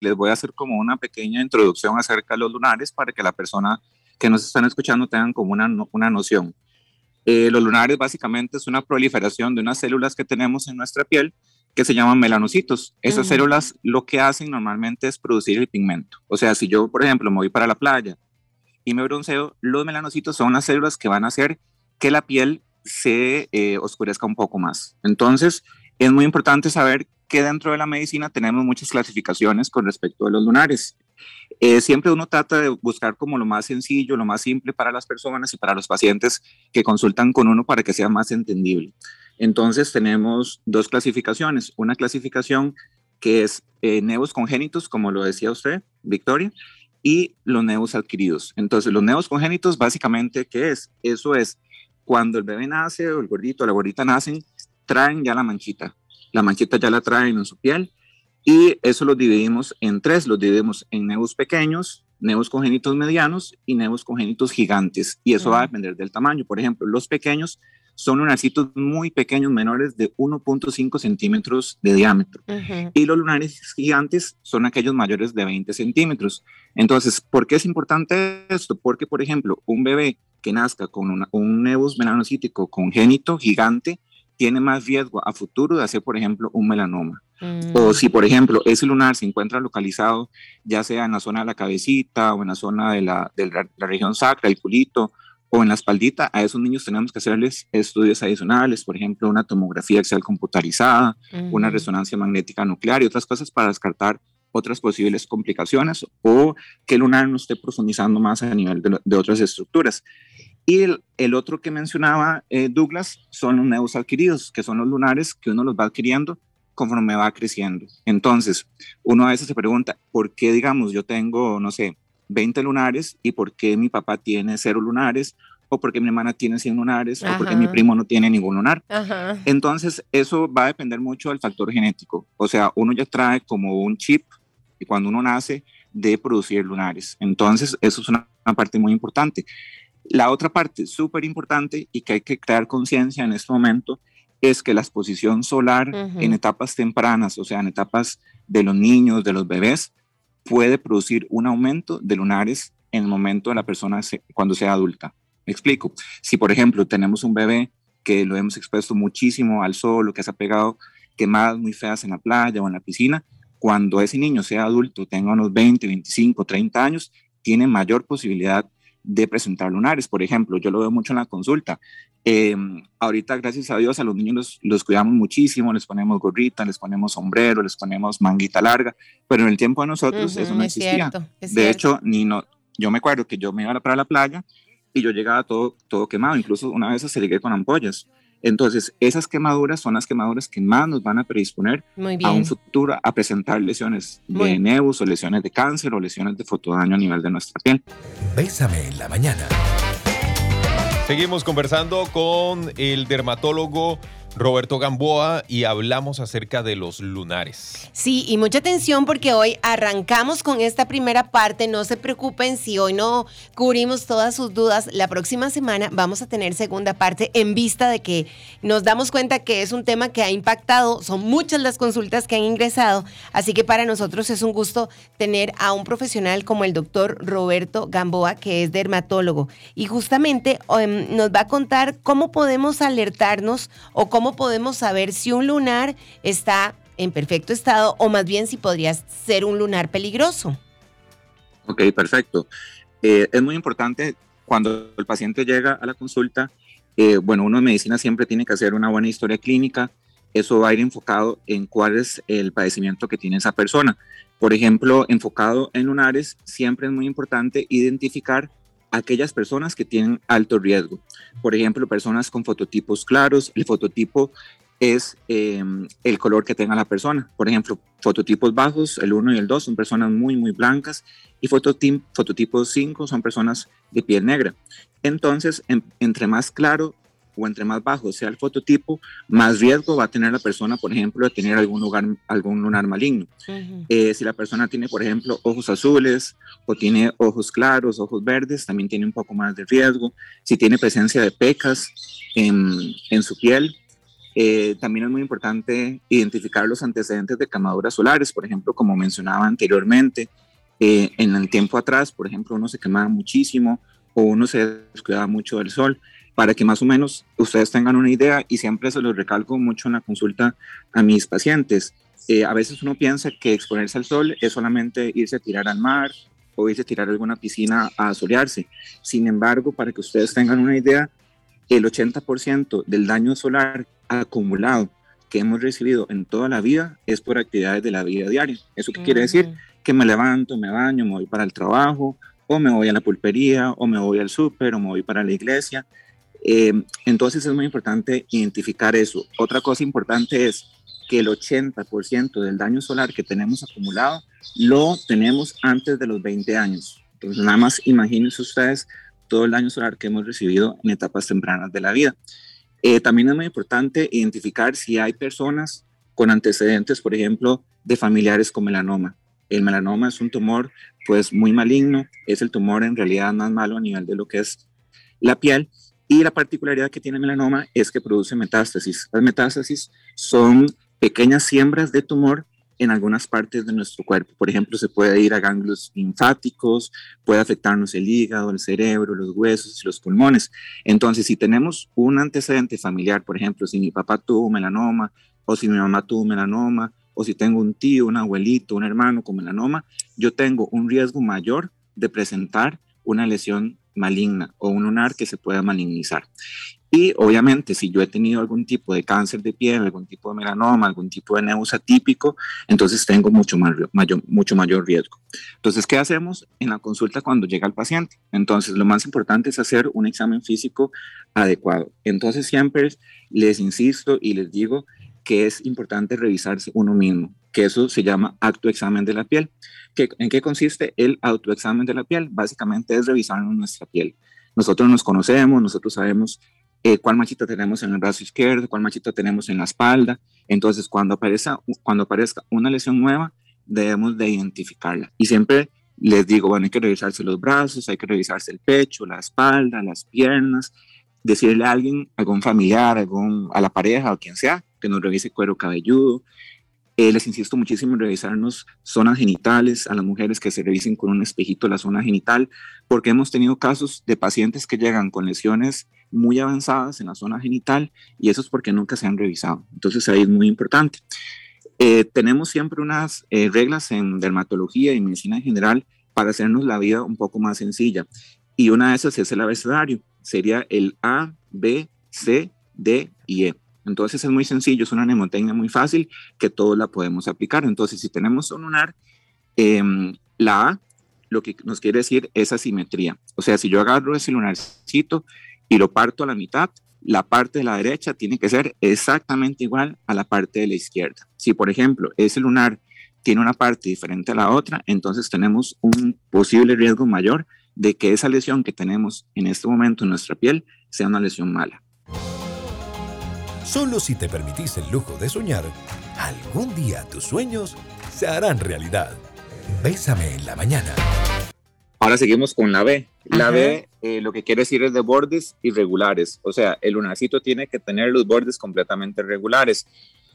les voy a hacer como una pequeña introducción acerca de los lunares para que la persona que nos están escuchando tengan como una, una noción. Eh, los lunares básicamente es una proliferación de unas células que tenemos en nuestra piel que se llaman melanocitos. Esas células lo que hacen normalmente es producir el pigmento. O sea, si yo, por ejemplo, me voy para la playa y me bronceo, los melanocitos son las células que van a hacer que la piel se eh, oscurezca un poco más. Entonces, es muy importante saber que dentro de la medicina tenemos muchas clasificaciones con respecto a los lunares. Eh, siempre uno trata de buscar como lo más sencillo, lo más simple para las personas y para los pacientes que consultan con uno para que sea más entendible. Entonces tenemos dos clasificaciones. Una clasificación que es eh, nevos congénitos, como lo decía usted, Victoria, y los nevos adquiridos. Entonces, los nevos congénitos, básicamente, ¿qué es? Eso es cuando el bebé nace o el gordito o la gordita nacen, traen ya la manchita. La manchita ya la traen en su piel y eso lo dividimos en tres. Los dividimos en nevos pequeños, nevos congénitos medianos y nevos congénitos gigantes. Y eso va a depender del tamaño. Por ejemplo, los pequeños son lunarcitos muy pequeños, menores de 1.5 centímetros de diámetro. Y los lunares gigantes son aquellos mayores de 20 centímetros. Entonces, ¿por qué es importante esto? Porque, por ejemplo, un bebé que nazca con un nevus melanocítico congénito gigante tiene más riesgo a futuro de hacer, por ejemplo, un melanoma. O mm. si, por ejemplo, ese lunar se encuentra localizado ya sea en la zona de la cabecita o en la zona de la, de la región sacra, el culito o en la espaldita, a esos niños tenemos que hacerles estudios adicionales, por ejemplo, una tomografía axial computarizada, una resonancia magnética nuclear y otras cosas para descartar otras posibles complicaciones o que el lunar no esté profundizando más a nivel de, otras estructuras. Y el, otro que mencionaba eh, Douglas son los neos adquiridos, que son los lunares que uno los va adquiriendo conforme va creciendo. Entonces, uno a veces se pregunta, ¿por qué, digamos, yo tengo, no sé, 20 lunares y por qué mi papá tiene cero lunares o por qué mi hermana tiene 100 lunares o por qué mi primo no tiene ningún lunar. Entonces, eso va a depender mucho del factor genético. O sea, uno ya trae como un chip y cuando uno nace de producir lunares. Entonces, eso es una, parte muy importante. La otra parte súper importante y que hay que crear conciencia en este momento es que la exposición solar en etapas tempranas, o sea, en etapas de los niños, de los bebés, puede producir un aumento de lunares en el momento de la persona cuando sea adulta. Me explico. Si, por ejemplo, tenemos un bebé que lo hemos expuesto muchísimo al sol o que se ha pegado quemadas muy feas en la playa o en la piscina, cuando ese niño sea adulto, tenga unos 20, 25, 30 años, tiene mayor posibilidad de presentar lunares. Por ejemplo, yo lo veo mucho en la consulta. Eh, ahorita, gracias a Dios, a los niños los, cuidamos muchísimo, les ponemos gorrita, les ponemos sombrero, les ponemos manguita larga, pero en el tiempo de nosotros eso no existía. de hecho, ni no, yo me acuerdo que yo me iba para la playa y yo llegaba todo, todo quemado, incluso una vez se llegué con ampollas. Entonces, esas quemaduras son las quemaduras que más nos van a predisponer a un futuro a presentar lesiones de nevus o lesiones de cáncer o lesiones de fotodaño a nivel de nuestra piel. Bésame en la mañana. Seguimos conversando con el dermatólogo Roberto Gamboa y hablamos acerca de los lunares. Sí, y mucha atención porque hoy arrancamos con esta primera parte. No se preocupen si hoy no cubrimos todas sus dudas. La próxima semana vamos a tener segunda parte en vista de que nos damos cuenta que es un tema que ha impactado. Son muchas las consultas que han ingresado. Así que para nosotros es un gusto tener a un profesional como el doctor Roberto Gamboa, que es dermatólogo. Y justamente em, nos va a contar cómo podemos alertarnos o cómo ¿cómo podemos saber si un lunar está en perfecto estado o más bien si podría ser un lunar peligroso? Ok, perfecto. Eh, es muy importante cuando el paciente llega a la consulta, eh, bueno, uno en medicina siempre tiene que hacer una buena historia clínica. Eso va a ir enfocado en cuál es el padecimiento que tiene esa persona. Por ejemplo, enfocado en lunares, siempre es muy importante identificar aquellas personas que tienen alto riesgo. Por ejemplo, personas con fototipos claros. El fototipo es em, el color que tenga la persona. Por ejemplo, fototipos bajos, el 1 y el 2 son personas muy, muy blancas y fototipos 5 son personas de piel negra. Entonces, entre más claro o entre más bajo sea el fototipo, más riesgo va a tener la persona, por ejemplo, de tener algún, lugar, algún lunar maligno. Eh, si la persona tiene, por ejemplo, ojos azules o tiene ojos claros, ojos verdes, también tiene un poco más de riesgo. Si tiene presencia de pecas en, en su piel, Eh, también es muy importante identificar los antecedentes de quemaduras solares, por ejemplo, como mencionaba anteriormente, eh, en el tiempo atrás, por ejemplo, uno se quemaba muchísimo o uno se descuidaba mucho del sol, para que más o menos ustedes tengan una idea y siempre se los recalco mucho en la consulta a mis pacientes. Eh, a veces uno piensa que exponerse al sol es solamente irse a tirar al mar o irse a tirar a alguna piscina a solearse. Sin embargo, para que ustedes tengan una idea, el 80% del daño solar acumulado que hemos recibido en toda la vida es por actividades de la vida diaria. ¿Eso qué quiere decir? Que me levanto, me baño, me voy para el trabajo, o me voy a la pulpería, o me voy al súper, o me voy para la iglesia. Eh, entonces es muy importante identificar eso. Otra cosa importante es que el 80% del daño solar que tenemos acumulado lo tenemos antes de los 20 años. Entonces nada más imagínense ustedes todo el daño solar que hemos recibido en etapas tempranas de la vida. Eh, también es muy importante identificar si hay personas con antecedentes, por ejemplo, de familiares con melanoma. El melanoma es un tumor pues muy maligno, es el tumor en realidad más malo a nivel de lo que es la piel y la particularidad que tiene el melanoma es que produce metástasis. Las metástasis son pequeñas siembras de tumor en algunas partes de nuestro cuerpo. Por ejemplo, se puede ir a ganglios linfáticos, puede afectarnos el hígado, el cerebro, los huesos los pulmones. Entonces, si tenemos un antecedente familiar, por ejemplo, si mi papá tuvo melanoma o si mi mamá tuvo melanoma o si tengo un tío, un abuelito, un hermano con melanoma, yo tengo un riesgo mayor de presentar una lesión maligna o un lunar que se pueda malignizar. Y obviamente, si yo he tenido algún tipo de cáncer de piel, algún tipo de melanoma, algún tipo de neus atípico, entonces tengo mucho, mayor, mucho mayor riesgo. Entonces, ¿qué hacemos en la consulta cuando llega el paciente? Entonces, lo más importante es hacer un examen físico adecuado. Entonces, siempre les insisto y les digo que es importante revisarse uno mismo, que eso se llama autoexamen de la piel. ¿En qué consiste el autoexamen de la piel? Básicamente es revisarnos nuestra piel. Nosotros nos conocemos, nosotros sabemos eh, cuál machita tenemos en el brazo izquierdo, cuál machita tenemos en la espalda. Entonces, cuando aparezca, cuando aparezca una lesión nueva, debemos de identificarla. Y siempre les digo, bueno, hay que revisarse los brazos, hay que revisarse el pecho, la espalda, las piernas, decirle a alguien, algún familiar, algún, a la pareja o quien sea, que nos revise cuero cabelludo. Eh, les insisto muchísimo en revisarnos zonas genitales, a las mujeres que se revisen con un espejito la zona genital, porque hemos tenido casos de pacientes que llegan con lesiones muy avanzadas en la zona genital y eso es porque nunca se han revisado. Entonces ahí es muy importante. Eh, tenemos siempre unas eh, reglas en dermatología y medicina en general para hacernos la vida un poco más sencilla. Y una de esas es el abecedario. Sería el A, B, C, D y E. Entonces es muy sencillo, es una mnemotecnia muy fácil que todos la podemos aplicar. Entonces si tenemos un lunar, em, la A lo que nos quiere decir es asimetría. O sea, si yo agarro ese lunarcito y lo parto a la mitad, la parte de la derecha tiene que ser exactamente igual a la parte de la izquierda. Si, por ejemplo, ese lunar tiene una parte diferente a la otra, entonces tenemos un posible riesgo mayor de que esa lesión que tenemos en este momento en nuestra piel sea una lesión mala. Solo si te permitís el lujo de soñar, algún día tus sueños se harán realidad. Bésame en la mañana. Ahora seguimos con la B. La B eh, lo que quiere decir es de bordes irregulares. O sea, el lunarcito tiene que tener los bordes completamente regulares.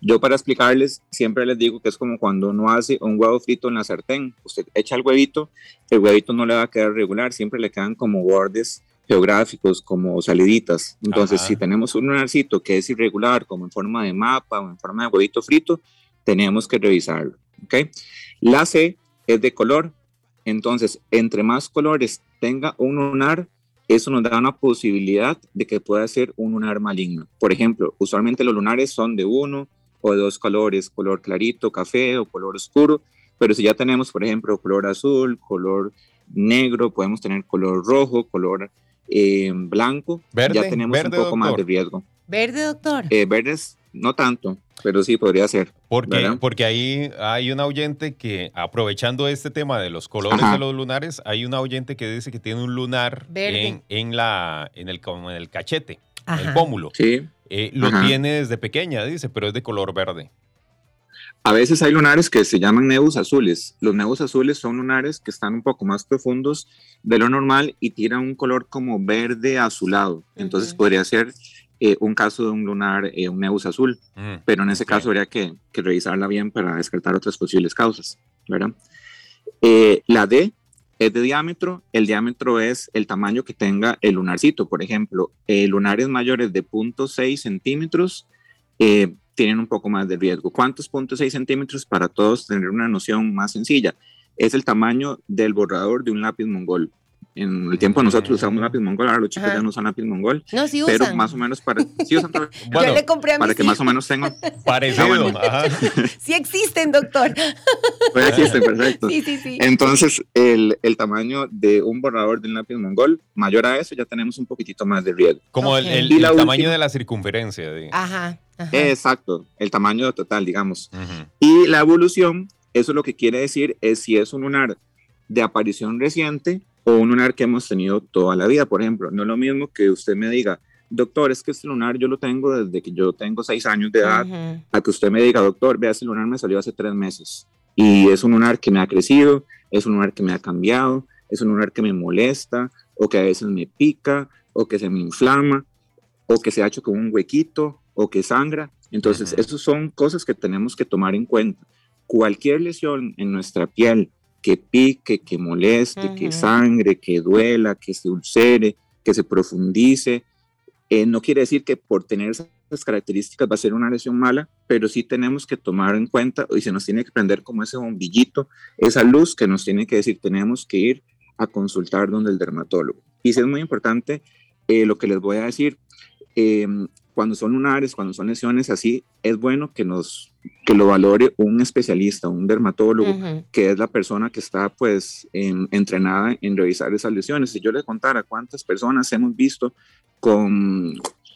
Yo para explicarles siempre les digo que es como cuando uno hace un huevo frito en la sartén. Usted echa el huevito, el huevito no le va a quedar regular, siempre le quedan como bordes geográficos, como saliditas. Entonces, si tenemos un lunarcito que es irregular, como en forma de mapa o en forma de huevito frito, tenemos que revisarlo. ¿okay? La C es de color, entonces, entre más colores tenga un lunar, eso nos da una posibilidad de que pueda ser un lunar maligno. Por ejemplo, usualmente los lunares son de uno o de dos colores, color clarito, café o color oscuro, pero si ya tenemos, por ejemplo, color azul, color negro, podemos tener color rojo, color eh, blanco, ya tenemos un poco más de riesgo. ¿Verde, doctor? Eh, verdes, no tanto, pero sí podría ser. Porque, porque ahí hay un oyente que, aprovechando este tema de los colores de los lunares, hay un oyente que dice que tiene un lunar en, en, la, en, el, en el cachete, el pómulo. Sí. Eh, lo tiene desde pequeña, dice, pero es de color verde. A veces hay lunares que se llaman nebus azules. Los nebus azules son lunares que están un poco más profundos de lo normal y tienen un color como verde azulado. Entonces podría ser eh, un caso de un lunar, eh, un neus azul, mm, pero en ese caso habría que, que, revisarla bien para descartar otras posibles causas, ¿verdad? Eh, la D es de diámetro, el diámetro es el tamaño que tenga el lunarcito, por ejemplo, lunares mayores de 0.6 centímetros tienen un poco más de riesgo. ¿Cuántos 0.6 centímetros? Para todos tener una noción más sencilla, es el tamaño del borrador de un lápiz mongol. En el tiempo nosotros usamos lápiz mongol, ahora los chicos ya no usan lápiz mongol. No, sí usan. Pero más o menos para... Sí usan bueno, Yo le compré a Para que más o menos tengan... Parecido. Ah, sí existen, doctor. Pues existen, perfecto. Sí, sí, sí. Entonces, el, el, tamaño de un borrador de un lápiz mongol, mayor a eso, ya tenemos un poquitito más de riesgo. Como el, el, tamaño de la circunferencia. Ajá, Exacto, el tamaño total, digamos. Y la evolución, eso lo que quiere decir es si es un lunar de aparición reciente o un lunar que hemos tenido toda la vida, por ejemplo. No es lo mismo que usted me diga, doctor, es que este lunar yo lo tengo desde que yo tengo seis años de edad, a que usted me diga, doctor, vea, este lunar me salió hace tres meses y es un lunar que me ha crecido, es un lunar que me ha cambiado, es un lunar que me molesta o que a veces me pica o que se me inflama o que se ha hecho con un huequito o que sangra. Entonces, esas son cosas que tenemos que tomar en cuenta. Cualquier lesión en nuestra piel que pique, que moleste, que sangre, que duela, que se ulcere, que se profundice. Eh, no quiere decir que por tener esas características va a ser una lesión mala, pero sí tenemos que tomar en cuenta y se nos tiene que prender como ese bombillito, esa luz que nos tiene que decir tenemos que ir a consultar donde el dermatólogo. Y sí es muy importante eh, lo que les voy a decir. Em, cuando son lunares, cuando son lesiones así, es bueno que nos que lo valore un especialista, un dermatólogo, que es la persona que está pues entrenada en revisar esas lesiones. Si yo les contara cuántas personas hemos visto con,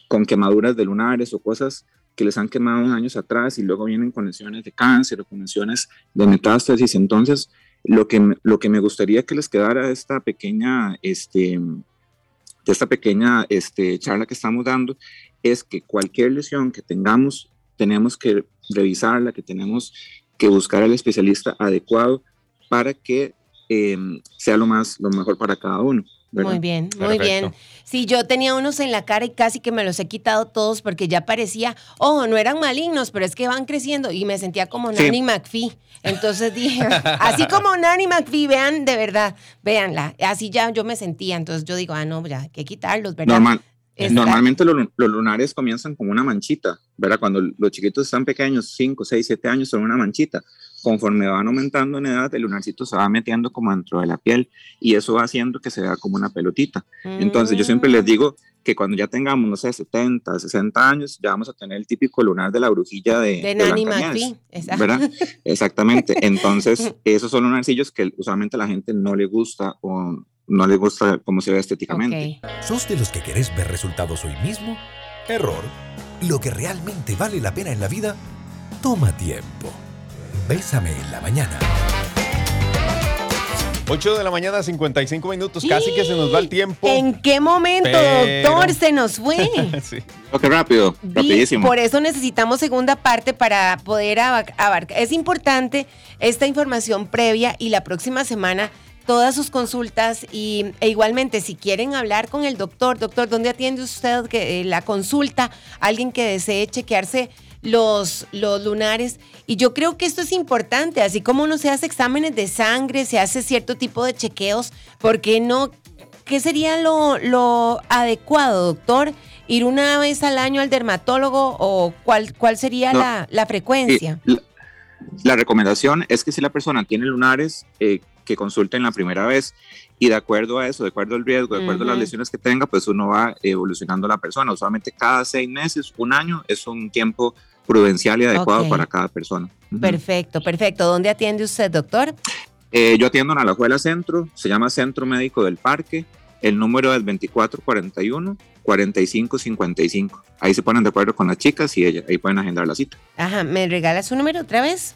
con quemaduras de lunares o cosas que les han quemado años atrás y luego vienen con lesiones de cáncer o con lesiones de metástasis, entonces lo que, lo que me gustaría que les quedara esta pequeña, este, de esta pequeña este, charla que estamos dando es que cualquier lesión que tengamos, tenemos que revisarla, que tenemos que buscar al especialista adecuado para que em, sea lo, más, lo mejor para cada uno. Muy bien, muy bien. Sí, yo tenía unos en la cara y casi que me los he quitado todos porque ya parecía, oh, no eran malignos, pero es que van creciendo y me sentía como Nanny McPhee. Entonces dije, así como Nanny McPhee, vean, de verdad, véanla. Así ya yo me sentía. Entonces yo digo, ah, no, ya hay que quitarlos, ¿verdad? Normal. Normalmente los, lunares comienzan como una manchita, ¿verdad? Cuando los chiquitos están pequeños, 5, 6, 7 años, son una manchita. Conforme van aumentando en edad, el lunarcito se va metiendo como dentro de la piel y eso va haciendo que se vea como una pelotita. Entonces yo siempre les digo que cuando ya tengamos, no sé, 70, 60 años, ya vamos a tener el típico lunar de la brujilla de, de, de ¿verdad? Exactamente. Entonces, esos son lunarcillos que usualmente a la gente no le gusta o no le gusta cómo se ve estéticamente. ¿Sos de los que querés ver resultados hoy mismo? Error. Lo que realmente vale la pena en la vida toma tiempo. Bésame en la mañana. 8 de la mañana, 55 minutos, casi que se nos va el tiempo. ¿En qué momento, doctor, se nos fue? sí. Ok, rápido, rapidísimo. Por eso necesitamos segunda parte para poder abarcar. Es importante esta información previa y la próxima semana todas sus consultas y, e igualmente si quieren hablar con el doctor, doctor, ¿dónde atiende usted que, eh, la consulta? Alguien que desee chequearse los, los lunares. Y yo creo que esto es importante, así como uno se hace exámenes de sangre, se hace cierto tipo de chequeos, ¿por qué no? ¿Qué sería lo, lo adecuado, doctor? ¿Ir una vez al año al dermatólogo o cuál, cuál sería la, la, frecuencia? la, recomendación es que si la persona tiene lunares, eh, que consulten la primera vez y de acuerdo a eso, de acuerdo al riesgo, de acuerdo a las lesiones que tenga, pues uno va evolucionando la persona. Usualmente cada seis meses, un año es un tiempo prudencial y adecuado para cada persona. Perfecto, perfecto. ¿Dónde atiende usted, doctor? Eh, yo atiendo en Alajuela Centro, se llama Centro Médico del Parque. El número es 2441 4555. Ahí se ponen de acuerdo con las chicas y ellas, ahí pueden agendar la cita. Ajá, ¿me regala su número otra vez?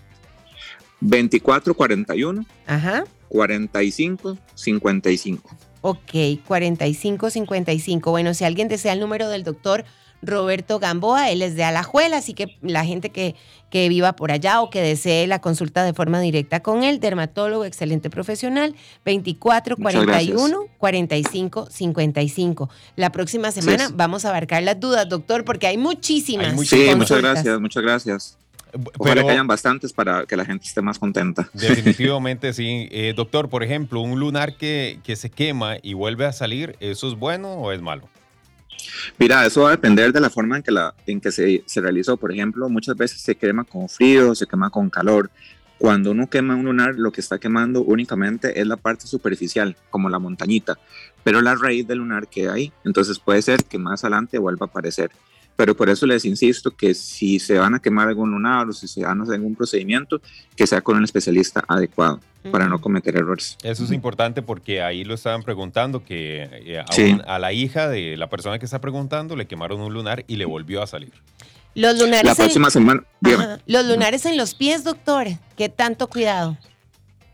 2441 Ajá. 45 55. Ok, 45 55. Bueno, si alguien desea el número del doctor Roberto Gamboa, él es de Alajuela, así que la gente que, que viva por allá o que desee la consulta de forma directa con él, dermatólogo, excelente profesional, 24 41 45 55. La próxima semana vamos a abarcar las dudas, doctor, porque hay muchísimas. sí, muchas gracias, muchas gracias. Ojalá que hayan bastantes para que la gente esté más contenta. Definitivamente sí. Eh, doctor, por ejemplo, un lunar que, que se quema y vuelve a salir, ¿eso es bueno o es malo? Mira, eso va a depender de la forma en que, la, en que se, se realizó. Por ejemplo, muchas veces se quema con frío, se quema con calor. Cuando uno quema un lunar, lo que está quemando únicamente es la parte superficial, como la montañita, pero la raíz del lunar queda ahí. Entonces puede ser que más adelante vuelva a aparecer. Pero por eso les insisto que si se van a quemar algún lunar o si se van a hacer algún procedimiento, que sea con un especialista adecuado para no cometer errores. Eso es importante porque ahí lo estaban preguntando que eh, a, la hija de la persona que está preguntando le quemaron un lunar y le volvió a salir. Los lunares. La próxima semana. Los lunares en los pies, doctor. ¿Qué tanto cuidado?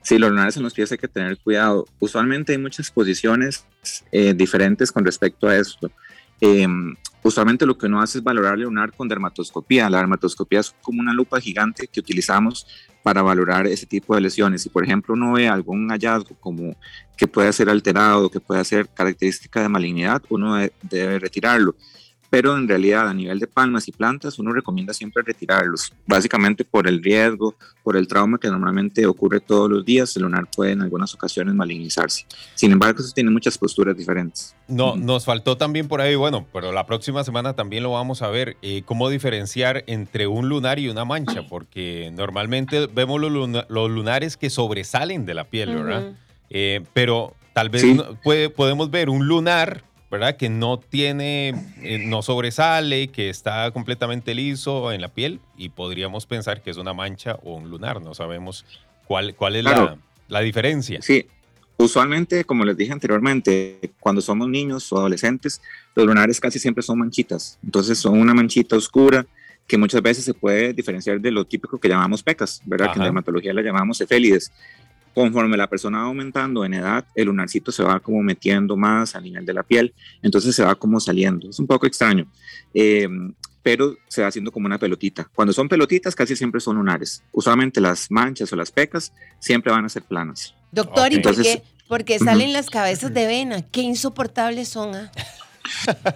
Sí, los lunares en los pies hay que tener cuidado. Usualmente hay muchas posiciones eh, diferentes con respecto a esto. Em, usualmente lo que uno hace es valorar lunar con dermatoscopía. La dermatoscopía es como una lupa gigante que utilizamos para valorar ese tipo de lesiones. Si por ejemplo uno ve algún hallazgo como que puede ser alterado, que puede ser característica de malignidad, uno debe retirarlo pero en realidad a nivel de palmas y plantas uno recomienda siempre retirarlos, básicamente por el riesgo, por el trauma que normalmente ocurre todos los días, el lunar puede en algunas ocasiones malignizarse. Sin embargo, eso tiene muchas posturas diferentes. No, nos faltó también por ahí, bueno, pero la próxima semana también lo vamos a ver, eh, cómo diferenciar entre un lunar y una mancha, porque normalmente vemos los, lunares que sobresalen de la piel, ¿verdad? Eh, pero tal vez puede, podemos ver un lunar ¿verdad? Que no tiene, eh, no sobresale, que está completamente liso en la piel y podríamos pensar que es una mancha o un lunar. No sabemos cuál, cuál es la, la, diferencia. Sí, usualmente, como les dije anteriormente, cuando somos niños o adolescentes, los lunares casi siempre son manchitas. Entonces son una manchita oscura que muchas veces se puede diferenciar de lo típico que llamamos pecas, ¿verdad? Que en dermatología la llamamos efélides conforme la persona va aumentando en edad, el lunarcito se va como metiendo más a nivel de la piel, entonces se va como saliendo. Es un poco extraño, eh, pero se va haciendo como una pelotita. Cuando son pelotitas, casi siempre son lunares. Usualmente las manchas o las pecas siempre van a ser planas. Doctor, ¿y por qué? Porque salen las cabezas de vena. Qué insoportables son. ¿ah?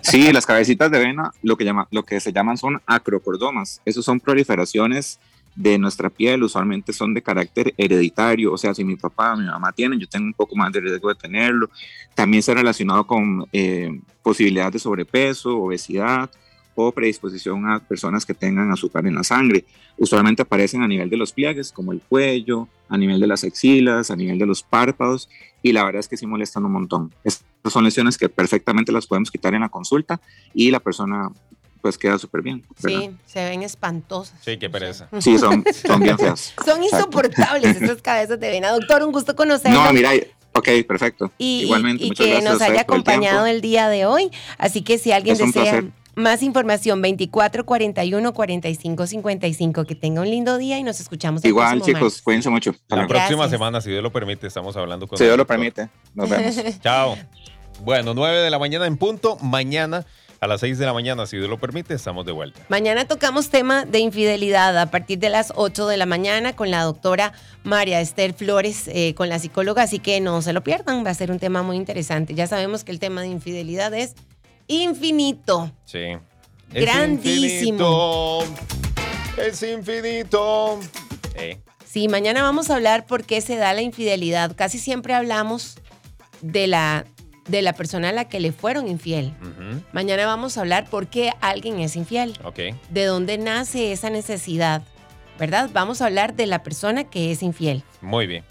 Sí, las cabecitas de vena, lo que, llama, lo que se llaman son acrocordomas. Esos son proliferaciones de nuestra piel usualmente son de carácter hereditario, o sea, si mi papá o mi mamá tienen, yo tengo un poco más de riesgo de tenerlo. También está relacionado con eh, posibilidades de sobrepeso, obesidad o predisposición a personas que tengan azúcar en la sangre. Usualmente aparecen a nivel de los pliegues, como el cuello, a nivel de las axilas, a nivel de los párpados, y la verdad es que sí molestan un montón. Estas son lesiones que perfectamente las podemos quitar en la consulta y la persona pues queda súper bien. Sí, se ven espantosas. Sí, qué pereza. Sí, son, son bien feas. son insoportables esas cabezas de vena. Doctor, un gusto conocerlo. No, mira, ok, perfecto. Y, Igualmente, y, que nos haya acompañado el, día de hoy. Así que si alguien desea más información, 24 41 45 55. Que tenga un lindo día y nos escuchamos. Igual, chicos, cuídense mucho. La próxima semana, si Dios lo permite, estamos hablando con. Si Dios lo permite, nos vemos. Chao. Bueno, 9 de la mañana en punto. Mañana a las 6 de la mañana, si Dios lo permite, estamos de vuelta. Mañana tocamos tema de infidelidad a partir de las 8 de la mañana con la doctora María Esther Flores, eh, con la psicóloga, así que no se lo pierdan, va a ser un tema muy interesante. Ya sabemos que el tema de infidelidad es infinito. Sí. Grandísimo. Es infinito. Eh. Sí, mañana vamos a hablar por qué se da la infidelidad. Casi siempre hablamos de la de la persona a la que le fueron infiel. Mañana vamos a hablar por qué alguien es infiel. De dónde nace esa necesidad, ¿verdad? Vamos a hablar de la persona que es infiel. Muy bien.